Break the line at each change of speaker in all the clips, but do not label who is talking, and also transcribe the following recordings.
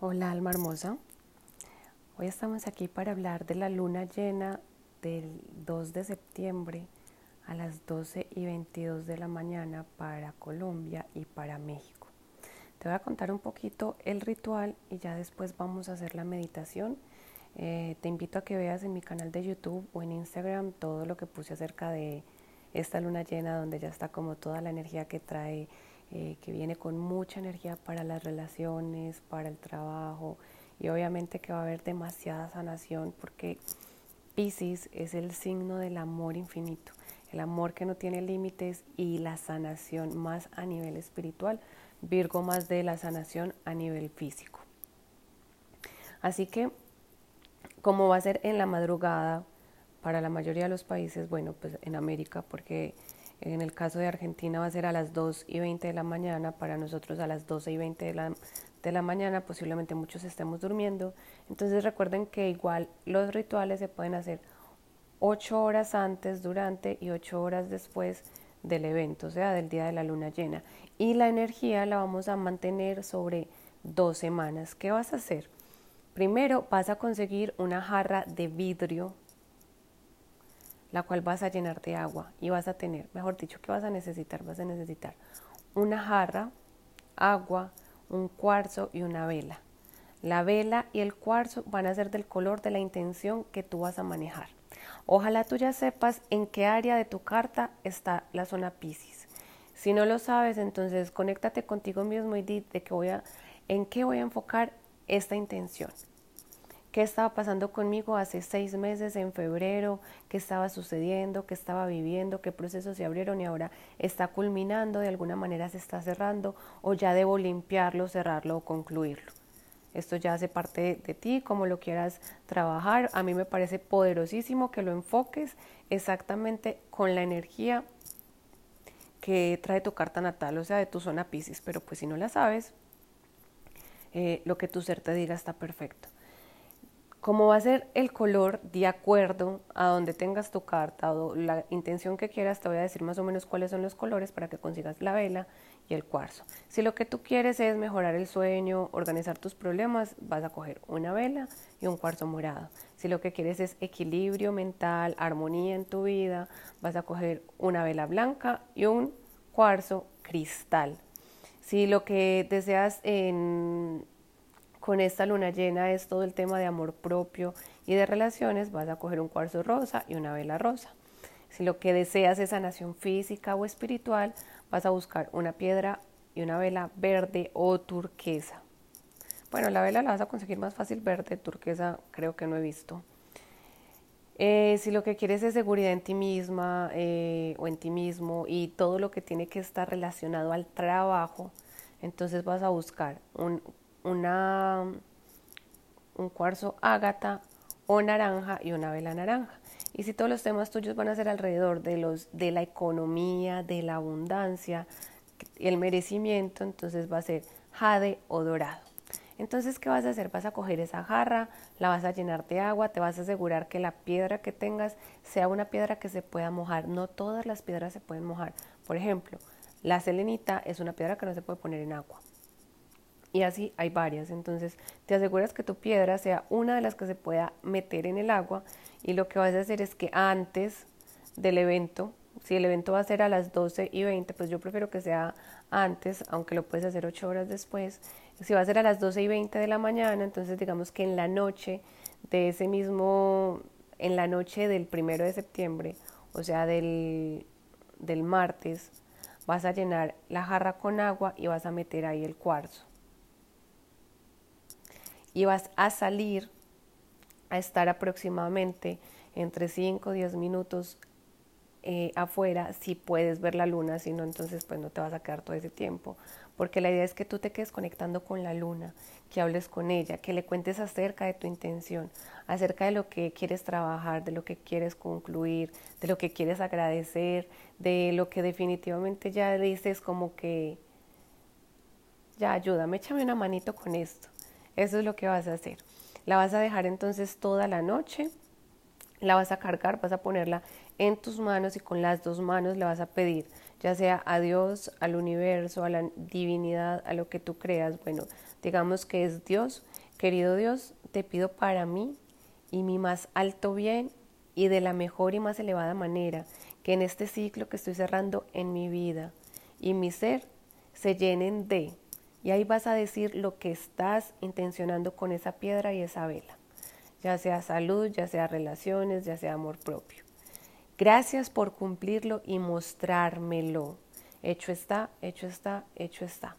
Hola alma hermosa. Hoy estamos aquí para hablar de la luna llena del 2 de septiembre a las 12 y 22 de la mañana para Colombia y para México. Te voy a contar un poquito el ritual y ya después vamos a hacer la meditación. Eh, te invito a que veas en mi canal de YouTube o en Instagram todo lo que puse acerca de esta luna llena donde ya está como toda la energía que trae eh, que viene con mucha energía para las relaciones, para el trabajo y obviamente que va a haber demasiada sanación porque Pisces es el signo del amor infinito, el amor que no tiene límites y la sanación más a nivel espiritual, Virgo más de la sanación a nivel físico. Así que como va a ser en la madrugada para la mayoría de los países, bueno, pues en América porque en el caso de Argentina va a ser a las 2 y 20 de la mañana, para nosotros a las 12 y 20 de la, de la mañana, posiblemente muchos estemos durmiendo. Entonces recuerden que igual los rituales se pueden hacer 8 horas antes, durante y 8 horas después del evento, o sea, del día de la luna llena. Y la energía la vamos a mantener sobre dos semanas. ¿Qué vas a hacer? Primero vas a conseguir una jarra de vidrio la cual vas a llenar de agua y vas a tener, mejor dicho, ¿qué vas a necesitar? Vas a necesitar una jarra, agua, un cuarzo y una vela. La vela y el cuarzo van a ser del color de la intención que tú vas a manejar. Ojalá tú ya sepas en qué área de tu carta está la zona Pisces. Si no lo sabes, entonces conéctate contigo mismo y di de que voy a, en qué voy a enfocar esta intención qué estaba pasando conmigo hace seis meses, en febrero, qué estaba sucediendo, qué estaba viviendo, qué procesos se abrieron y ahora está culminando, de alguna manera se está cerrando o ya debo limpiarlo, cerrarlo o concluirlo. Esto ya hace parte de, ti, como lo quieras trabajar. A mí me parece poderosísimo que lo enfoques exactamente con la energía que trae tu carta natal, o sea, de tu zona Pisces. Pero pues si no la sabes, eh, lo que tu ser te diga está perfecto. Como va a ser el color de acuerdo a donde tengas tu carta o la intención que quieras, te voy a decir más o menos cuáles son los colores para que consigas la vela y el cuarzo. Si lo que tú quieres es mejorar el sueño, organizar tus problemas, vas a coger una vela y un cuarzo morado. Si lo que quieres es equilibrio mental, armonía en tu vida, vas a coger una vela blanca y un cuarzo cristal. Si lo que deseas en con esta luna llena es todo el tema de amor propio y de relaciones, vas a coger un cuarzo rosa y una vela rosa. Si lo que deseas es sanación física o espiritual, vas a buscar una piedra y una vela verde o turquesa. Bueno, la vela la vas a conseguir más fácil verde, turquesa creo que no he visto. Eh, si lo que quieres es seguridad en ti misma eh, o en ti mismo y todo lo que tiene que estar relacionado al trabajo, entonces vas a buscar un una, un cuarzo ágata o naranja y una vela naranja. Y si todos los temas tuyos van a ser alrededor de, los, de la economía, de la abundancia el merecimiento, entonces va a ser jade o dorado. Entonces, ¿qué vas a hacer? Vas a coger esa jarra, la vas a llenar de agua, te vas a asegurar que la piedra que tengas sea una piedra que se pueda mojar. No todas las piedras se pueden mojar. Por ejemplo, la selenita es una piedra que no se puede poner en agua y así hay varias. Entonces te aseguras que tu piedra sea una de las que se pueda meter en el agua y lo que vas a hacer es que antes del evento, si el evento va a ser a las 12 y 20, pues yo prefiero que sea antes, aunque lo puedes hacer 8 horas después. Si va a ser a las 12 y 20 de la mañana, entonces digamos que en la noche de ese mismo, en la noche del primero de septiembre, o sea, del, del martes, vas a llenar la jarra con agua y vas a meter ahí el cuarzo y vas a salir a estar aproximadamente entre 5 o 10 minutos eh, afuera si puedes ver la luna, si no, entonces pues no te vas a quedar todo ese tiempo. Porque la idea es que tú te quedes conectando con la luna, que hables con ella, que le cuentes acerca de tu intención, acerca de lo que quieres trabajar, de lo que quieres concluir, de lo que quieres agradecer, de lo que definitivamente ya dices como que, ya ayúdame, échame una manito con esto. Eso es lo que vas a hacer. La vas a dejar entonces toda la noche, la vas a cargar, vas a ponerla en tus manos y con las dos manos le vas a pedir ya sea a Dios, al universo, a la divinidad, a lo que tú creas. Bueno, digamos que es Dios. Querido Dios, te pido para mí y mi más alto bien y de la mejor y más elevada manera que en este ciclo que estoy cerrando en mi vida y mi ser se llenen de. Y ahí vas a decir lo que estás intencionando con esa piedra y esa vela, ya sea salud, ya sea relaciones, ya sea amor propio. Gracias por cumplirlo y mostrármelo. Hecho está, hecho está, hecho está.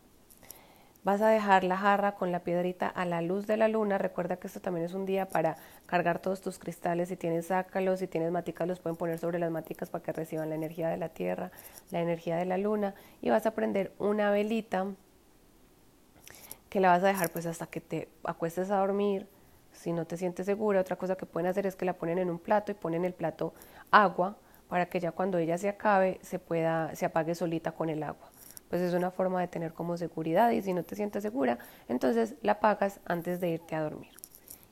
Vas a dejar la jarra con la piedrita a la luz de la luna. Recuerda que esto también es un día para cargar todos tus cristales. Si tienes sácalos, si tienes maticas, los pueden poner sobre las maticas para que reciban la energía de la tierra, la energía de la luna. Y vas a prender una velita que la vas a dejar pues hasta que te acuestes a dormir. Si no te sientes segura, otra cosa que pueden hacer es que la ponen en un plato y ponen el plato agua para que ya cuando ella se acabe se pueda, se apague solita con el agua. Pues es una forma de tener como seguridad y si no te sientes segura, entonces la apagas antes de irte a dormir.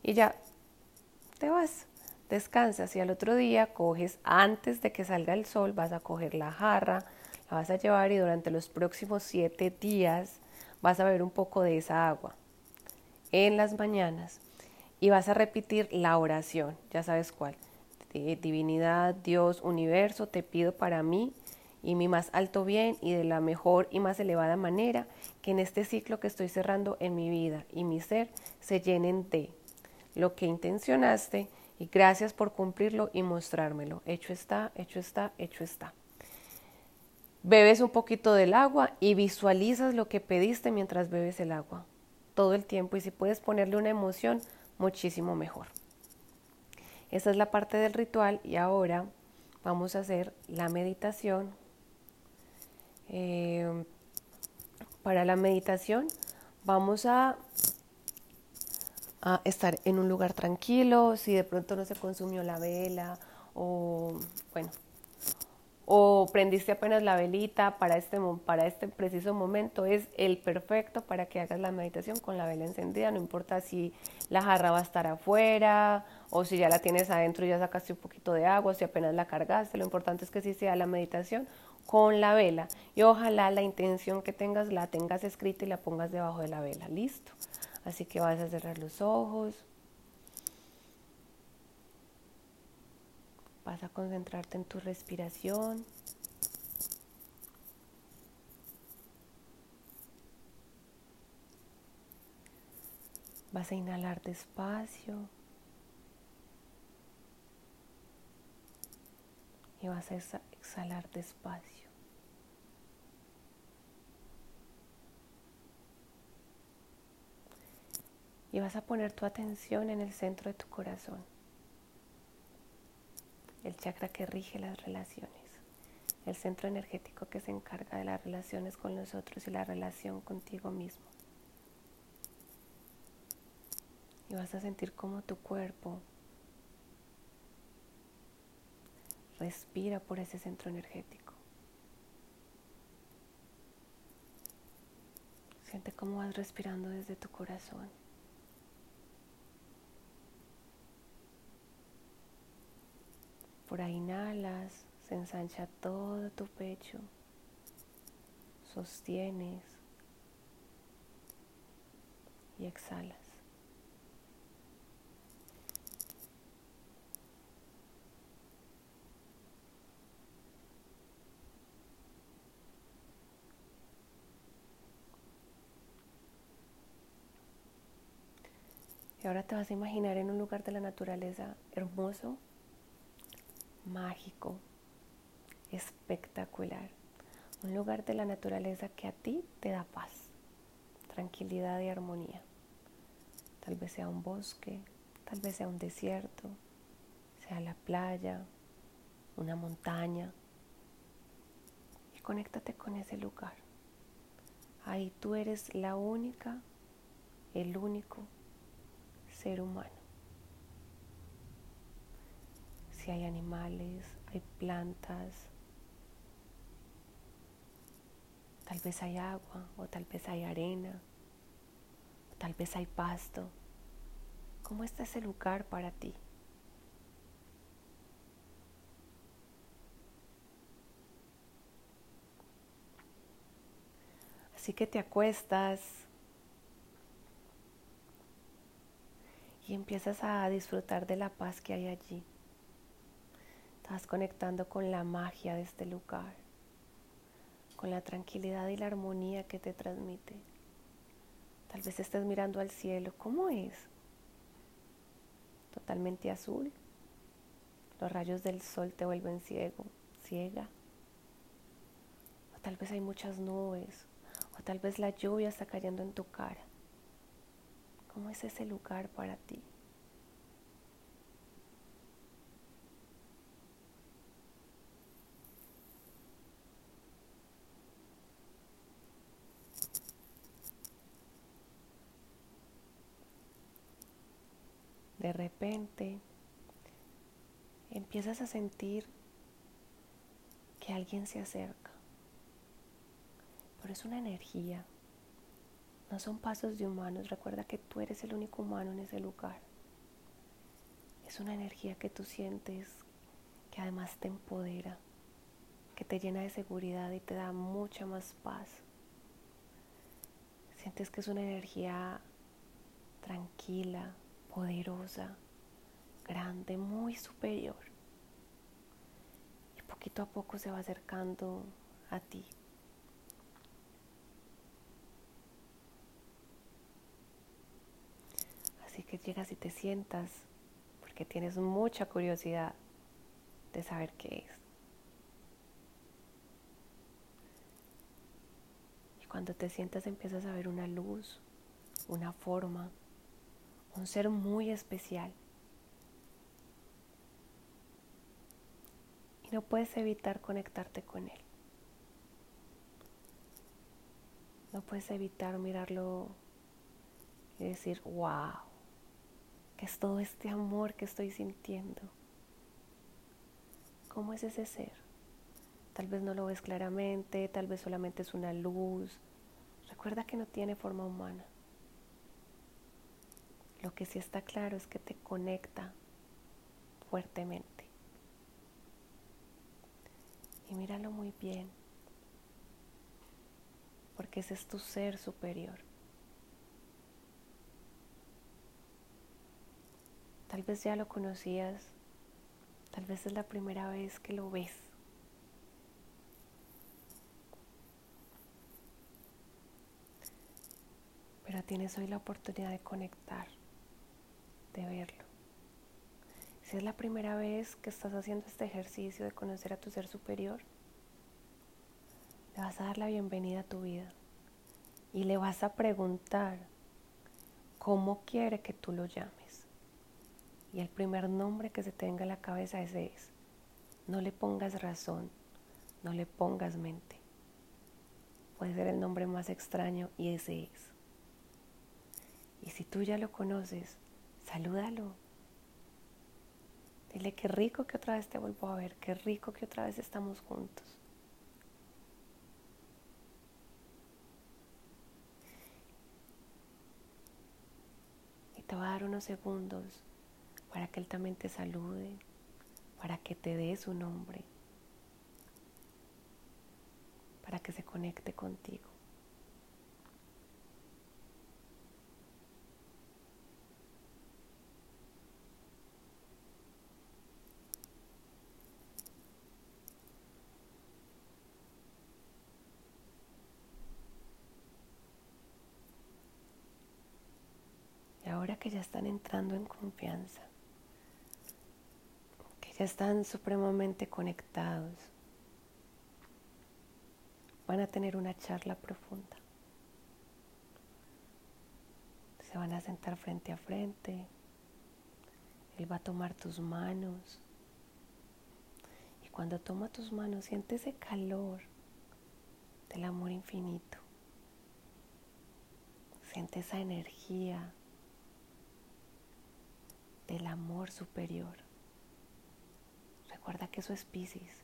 Y ya te vas, descansas y al otro día coges, antes de que salga el sol, vas a coger la jarra, la vas a llevar y durante los próximos siete días vas a beber un poco de esa agua en las mañanas y vas a repetir la oración, ya sabes cuál divinidad, Dios, universo, te pido para mí y mi más alto bien y de la mejor y más elevada manera que en este ciclo que estoy cerrando en mi vida y mi ser se llenen de lo que intencionaste y gracias por cumplirlo y mostrármelo. Hecho está, hecho está, hecho está. Bebes un poquito del agua y visualizas lo que pediste mientras bebes el agua todo el tiempo y si puedes ponerle una emoción, muchísimo mejor. Esa es la parte del ritual y ahora vamos a hacer la meditación. Eh, para la meditación vamos a, a estar en un lugar tranquilo, si de pronto no se consumió la vela o bueno, o prendiste apenas la velita para este, para este preciso momento, es el perfecto para que hagas la meditación con la vela encendida, no importa si la jarra va a estar afuera o si ya la tienes adentro y ya sacaste un poquito de agua, si apenas la cargaste, lo importante es que sí sea la meditación con la vela y ojalá la intención que tengas la tengas escrita y la pongas debajo de la vela, listo. Así que vas a cerrar los ojos. Vas a concentrarte en tu respiración. Vas a inhalar despacio. Y vas a exhalar despacio. Y vas a poner tu atención en el centro de tu corazón el chakra que rige las relaciones, el centro energético que se encarga de las relaciones con los otros y la relación contigo mismo. Y vas a sentir cómo tu cuerpo respira por ese centro energético. Siente cómo vas respirando desde tu corazón. Ahí inhalas, se ensancha todo tu pecho, sostienes y exhalas. Y ahora te vas a imaginar en un lugar de la naturaleza hermoso, mágico, espectacular. Un lugar de la naturaleza que a ti te da paz, tranquilidad y armonía. Tal vez sea un bosque, tal vez sea un desierto, sea la playa, una montaña. Y conéctate con ese lugar. Ahí tú eres la única, el único ser humano. Hay animales, hay plantas, tal vez hay agua o tal vez hay arena, tal vez hay pasto. ¿Cómo está ese lugar para ti? Así que te acuestas y empiezas a disfrutar de la paz que hay allí. Estás conectando con la magia de este lugar, con la tranquilidad y la armonía que te transmite. Tal vez estés mirando al cielo. ¿Cómo es? Totalmente azul. Los rayos del sol te vuelven ciego, ciega. O tal vez hay muchas nubes. O tal vez la lluvia está cayendo en tu cara. ¿Cómo es ese lugar para ti? De repente empiezas a sentir que alguien se acerca, pero es una energía no son pasos de humanos. Recuerda que tú eres el único humano en ese lugar. Es una energía que tú sientes que además te empodera, que te llena de seguridad y te da mucha más paz. Sientes que es una energía tranquila, poderosa, grande, muy superior. Y poquito a poco se va acercando a ti. que llegas y te sientas porque tienes mucha curiosidad de saber qué es. Y cuando te sientas empiezas a ver una luz, una forma, un ser muy especial. Y no puedes evitar conectarte con él. No puedes evitar mirarlo y decir, wow, ¿Qué es todo este amor que estoy sintiendo? ¿Cómo es ese ser? Tal vez no lo ves claramente, tal vez solamente es una luz. Recuerda que no tiene forma humana. Lo que sí está claro es que te conecta fuertemente. Y míralo muy bien, porque ese es tu ser superior. Tal vez ya lo conocías, tal vez es la primera vez que lo ves. Pero tienes hoy la oportunidad de conectar, verlo. Si es la primera vez que estás haciendo este ejercicio de conocer a tu ser superior, le vas a dar la bienvenida a tu vida y le vas a preguntar cómo quiere que tú lo llames. Y el primer nombre que se tenga en la cabeza ese es. No le pongas razón, no le pongas mente. Puede ser el nombre más extraño y ese es. Y si tú ya lo conoces, salúdalo. Dile qué rico que otra vez te vuelvo a ver, qué rico que otra vez estamos juntos. Y te va a dar unos segundos para que Él también te salude, para que te dé su nombre, para que se conecte contigo. Y ahora que ya están entrando en confianza, ya están supremamente conectados. Van a tener una charla profunda. Se van a sentar frente a frente. Él va a tomar tus manos. Y cuando toma tus manos, siente ese calor del amor infinito. Siente esa energía del amor superior. Recuerda que eso es Pisces.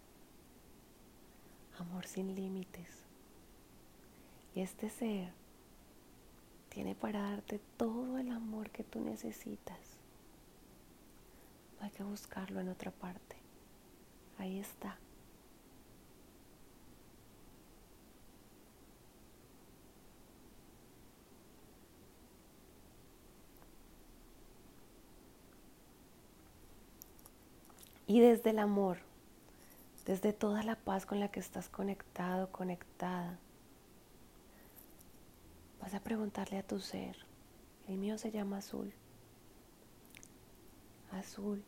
Amor sin límites. Y este ser tiene para darte todo el amor que tú necesitas. No hay que buscarlo en otra parte. Ahí está. Y desde el amor, desde toda la paz con la que estás conectado, conectada, vas a preguntarle a tu ser, el mío se llama azul, azul,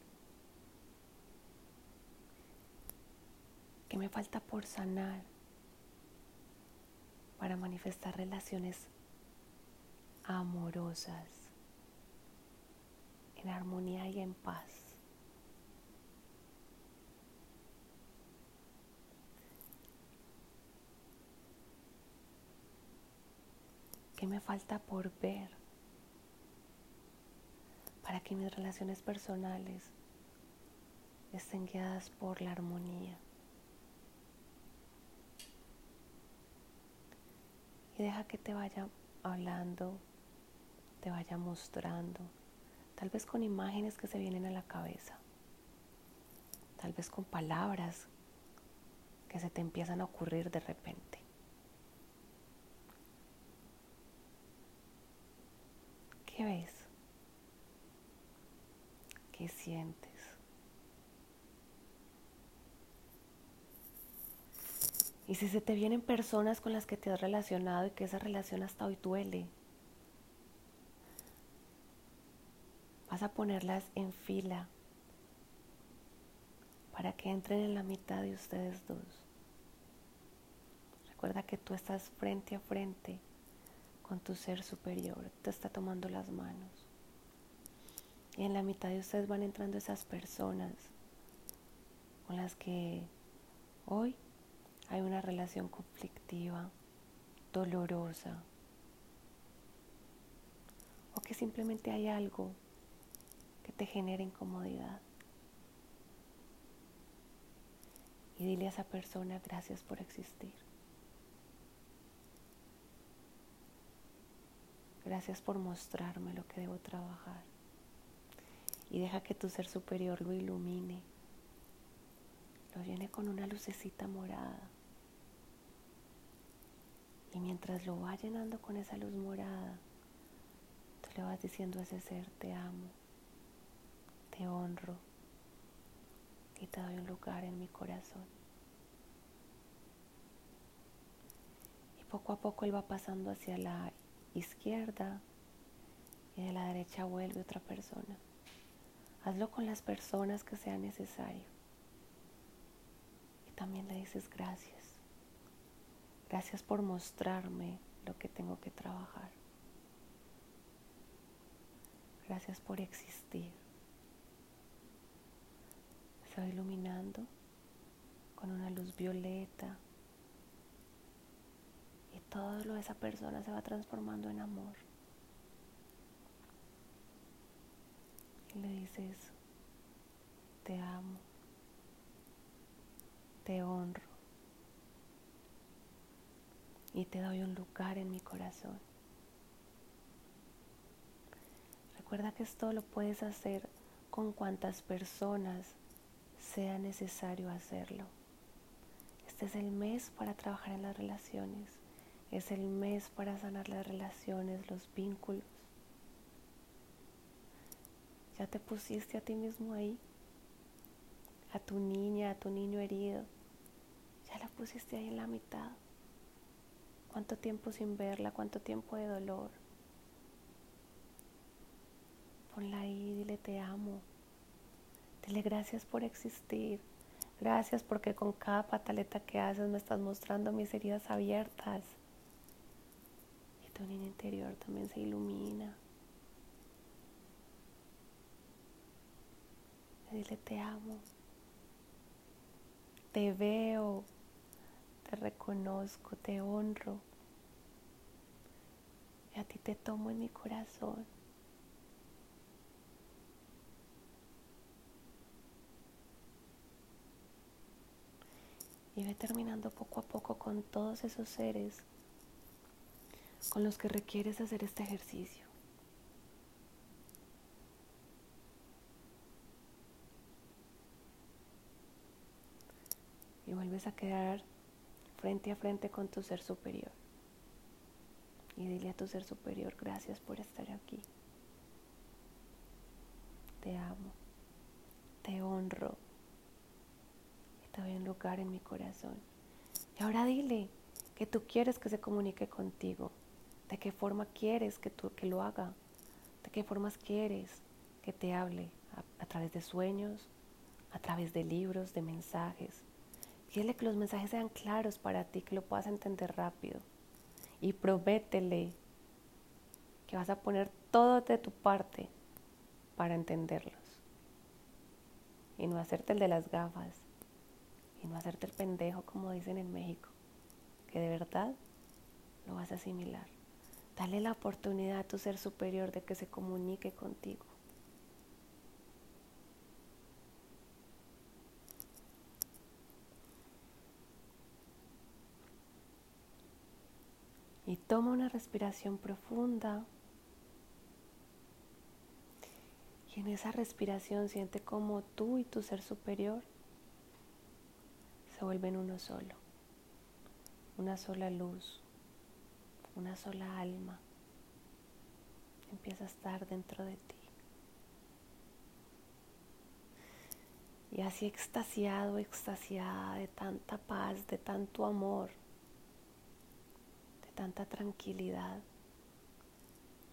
¿qué me falta por sanar para manifestar relaciones amorosas, en armonía y en paz? ¿Qué me falta por ver para que mis relaciones personales estén guiadas por la armonía? Y deja que te vaya hablando, te vaya mostrando, tal vez con imágenes que se vienen a la cabeza, tal vez con palabras que se te empiezan a ocurrir de repente. ¿Qué ves? ¿Qué sientes? Y si se te vienen personas con las que te has relacionado y que esa relación hasta hoy duele, vas a ponerlas en fila para que entren en la mitad de ustedes dos. Recuerda que tú estás frente a frente con tu ser superior, te está tomando las manos. Y en la mitad de ustedes van entrando esas personas con las que hoy hay una relación conflictiva, dolorosa, o que simplemente hay algo que te genera incomodidad. Y dile a esa persona gracias por existir. Gracias por mostrarme lo que debo trabajar. Y deja que tu ser superior lo ilumine. Lo llene con una lucecita morada. Y mientras lo va llenando con esa luz morada, tú le vas diciendo a ese ser, te amo, te honro y te doy un lugar en mi corazón. Y poco a poco él va pasando hacia la izquierda y de la derecha vuelve otra persona. Hazlo con las personas que sea necesario. Y también le dices gracias. Gracias por mostrarme lo que tengo que trabajar. Gracias por existir. Va iluminando con una luz violeta todo lo de esa persona se va transformando en amor. Y le dices, te amo, te honro y te doy un lugar en mi corazón. Recuerda que esto lo puedes hacer con cuantas personas sea necesario hacerlo. Este es el mes para trabajar en las relaciones. Es el mes para sanar las relaciones, los vínculos. Ya te pusiste a ti mismo ahí, a tu niña, a tu niño herido. Ya la pusiste ahí en la mitad. ¿Cuánto tiempo sin verla? ¿Cuánto tiempo de dolor? Ponla ahí, dile te amo. Dile gracias por existir. Gracias porque con cada pataleta que haces me estás mostrando mis heridas abiertas niño interior también se ilumina. Dile te amo, te veo, te reconozco, te honro. Y a ti te tomo en mi corazón. Y ve terminando poco a poco con todos esos seres con los que requieres hacer este ejercicio. Y vuelves a quedar frente a frente con tu ser superior. Y dile a tu ser superior, gracias por estar aquí. Te amo, te honro te doy un lugar en mi corazón. Y ahora dile que tú quieres que se comunique contigo, de qué forma quieres que, tú, que lo haga, de qué formas quieres que te hable, a, través de sueños, a través de libros, de mensajes. Dile que los mensajes sean claros para ti, que lo puedas entender rápido. Y prométele que vas a poner todo de tu parte para entenderlos. Y no hacerte el de las gafas. Y no hacerte el pendejo como dicen en México. Que de verdad lo vas a asimilar. Dale la oportunidad a tu ser superior de que se comunique contigo. Y toma una respiración profunda. Y en esa respiración siente como tú y tu ser superior se vuelven uno solo, una sola luz, una sola alma. Empieza a estar dentro de ti. Y así extasiado, extasiada de tanta paz, de tanto amor, de tanta tranquilidad,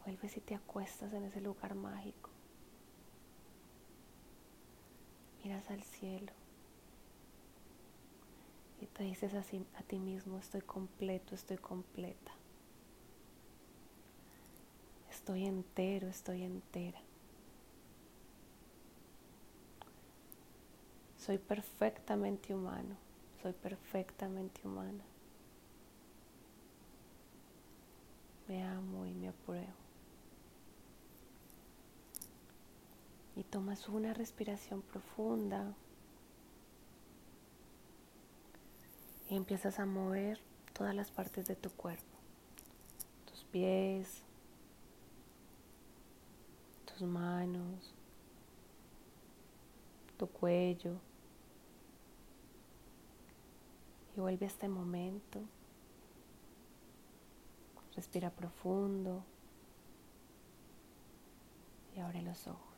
vuelves y te acuestas en ese lugar mágico. miras al cielo y te dices así a ti mismo, estoy completo, estoy completa. Estoy entero, estoy entera. Soy perfectamente humano, soy perfectamente humana. Me amo y me apruebo. y tomas una respiración profunda y empiezas a mover todas las partes de tu cuerpo, tus pies, manos, tu cuello. Y vuelve a este momento. Respira profundo y abre los ojos.